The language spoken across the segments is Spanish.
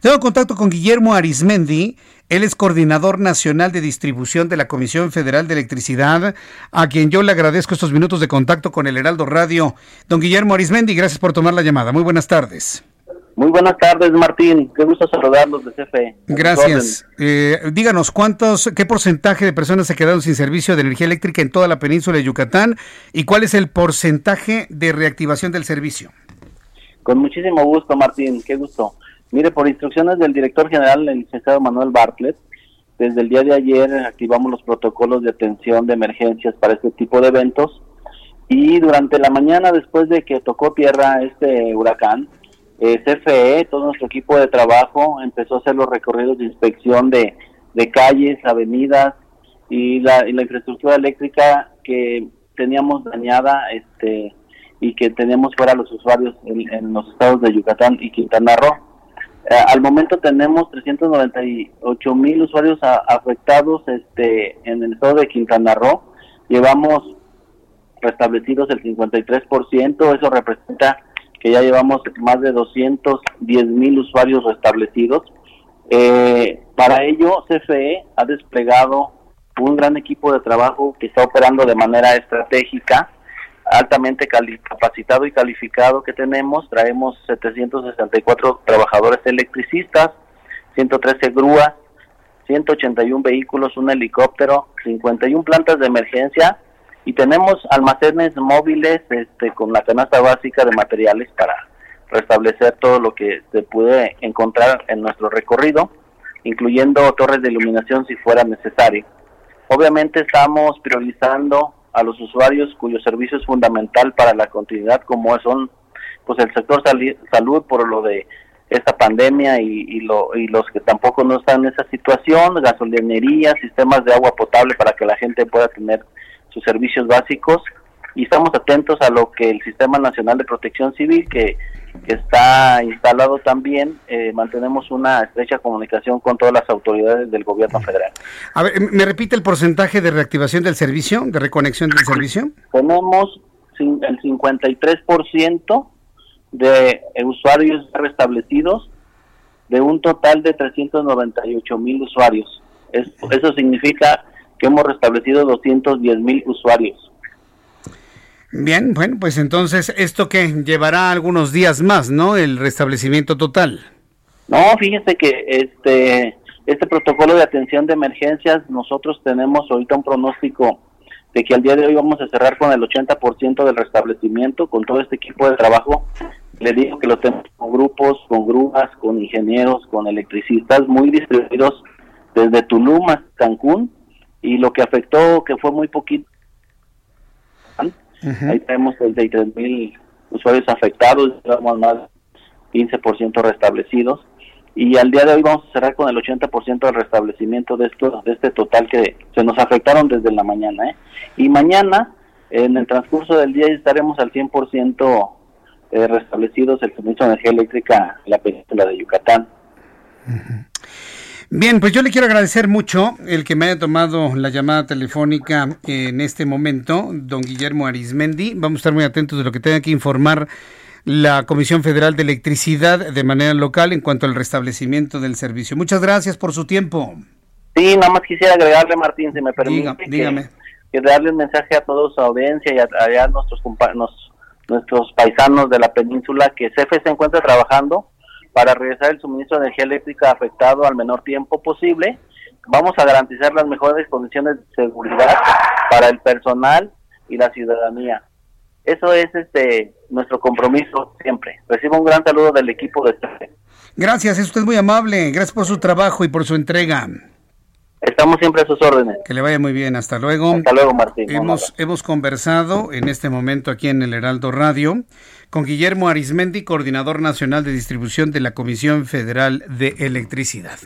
Tengo contacto con Guillermo Arismendi. Él es coordinador nacional de distribución de la Comisión Federal de Electricidad, a quien yo le agradezco estos minutos de contacto con el Heraldo Radio. Don Guillermo Arismendi, gracias por tomar la llamada. Muy buenas tardes. Muy buenas tardes, Martín. Qué gusto saludarlos de CFE. Gracias. Eh, díganos, ¿cuántos, qué porcentaje de personas se quedaron sin servicio de energía eléctrica en toda la península de Yucatán y cuál es el porcentaje de reactivación del servicio? Con muchísimo gusto, Martín. Qué gusto. Mire, por instrucciones del director general, el licenciado Manuel Bartlett, desde el día de ayer activamos los protocolos de atención de emergencias para este tipo de eventos y durante la mañana, después de que tocó tierra este huracán, eh, CFE, todo nuestro equipo de trabajo empezó a hacer los recorridos de inspección de, calles, avenidas y la, infraestructura eléctrica que teníamos dañada este y que teníamos fuera los usuarios en los estados de Yucatán y Quintana Roo. Eh, al momento tenemos 398 mil usuarios afectados este, en el estado de Quintana Roo. Llevamos restablecidos el 53%, eso representa que ya llevamos más de 210 mil usuarios restablecidos. Eh, para ello, CFE ha desplegado un gran equipo de trabajo que está operando de manera estratégica altamente capacitado y calificado que tenemos. Traemos 764 trabajadores electricistas, 113 grúas, 181 vehículos, un helicóptero, 51 plantas de emergencia y tenemos almacenes móviles este, con la canasta básica de materiales para restablecer todo lo que se puede encontrar en nuestro recorrido, incluyendo torres de iluminación si fuera necesario. Obviamente estamos priorizando a los usuarios cuyo servicio es fundamental para la continuidad como son pues el sector salud por lo de esta pandemia y, lo, y los que tampoco no están en esa situación, gasolinería, sistemas de agua potable para que la gente pueda tener sus servicios básicos y estamos atentos a lo que el Sistema Nacional de Protección Civil que que está instalado también, eh, mantenemos una estrecha comunicación con todas las autoridades del gobierno federal. A ver, ¿me repite el porcentaje de reactivación del servicio, de reconexión del servicio? Tenemos el 53% de usuarios restablecidos de un total de 398 mil usuarios. eso significa que hemos restablecido 210 mil usuarios. Bien, bueno, pues entonces esto que llevará algunos días más, ¿no? El restablecimiento total. No, fíjese que este este protocolo de atención de emergencias nosotros tenemos ahorita un pronóstico de que al día de hoy vamos a cerrar con el 80% del restablecimiento con todo este equipo de trabajo. Le digo que lo tenemos con grupos, con grúas, con ingenieros, con electricistas muy distribuidos desde Tulum hasta Cancún y lo que afectó que fue muy poquito Ahí tenemos 33 mil usuarios afectados, llevamos más 15% restablecidos. Y al día de hoy vamos a cerrar con el 80% del restablecimiento de, esto, de este total que se nos afectaron desde la mañana. ¿eh? Y mañana, en el transcurso del día, estaremos al 100% eh, restablecidos el suministro de energía eléctrica en la península de Yucatán. Bien, pues yo le quiero agradecer mucho el que me haya tomado la llamada telefónica en este momento, don Guillermo Arismendi. Vamos a estar muy atentos de lo que tenga que informar la Comisión Federal de Electricidad de manera local en cuanto al restablecimiento del servicio. Muchas gracias por su tiempo. Sí, nada más quisiera agregarle, Martín, si me permite. dígame. Que, darle un mensaje a toda su audiencia y a, nuestros, nuestros paisanos de la península que CFE se encuentra trabajando para regresar el suministro de energía eléctrica afectado al menor tiempo posible. Vamos a garantizar las mejores condiciones de seguridad para el personal y la ciudadanía. Eso es este nuestro compromiso siempre. Recibo un gran saludo del equipo de este. Gracias, es usted muy amable. Gracias por su trabajo y por su entrega. Estamos siempre a sus órdenes. Que le vaya muy bien. Hasta luego. Hasta luego, Martín. Hemos, hemos conversado en este momento aquí en el Heraldo Radio con Guillermo Arismendi, coordinador nacional de distribución de la Comisión Federal de Electricidad.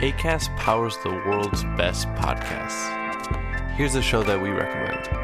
ACAST powers the world's best podcasts. Here's a show that we recommend.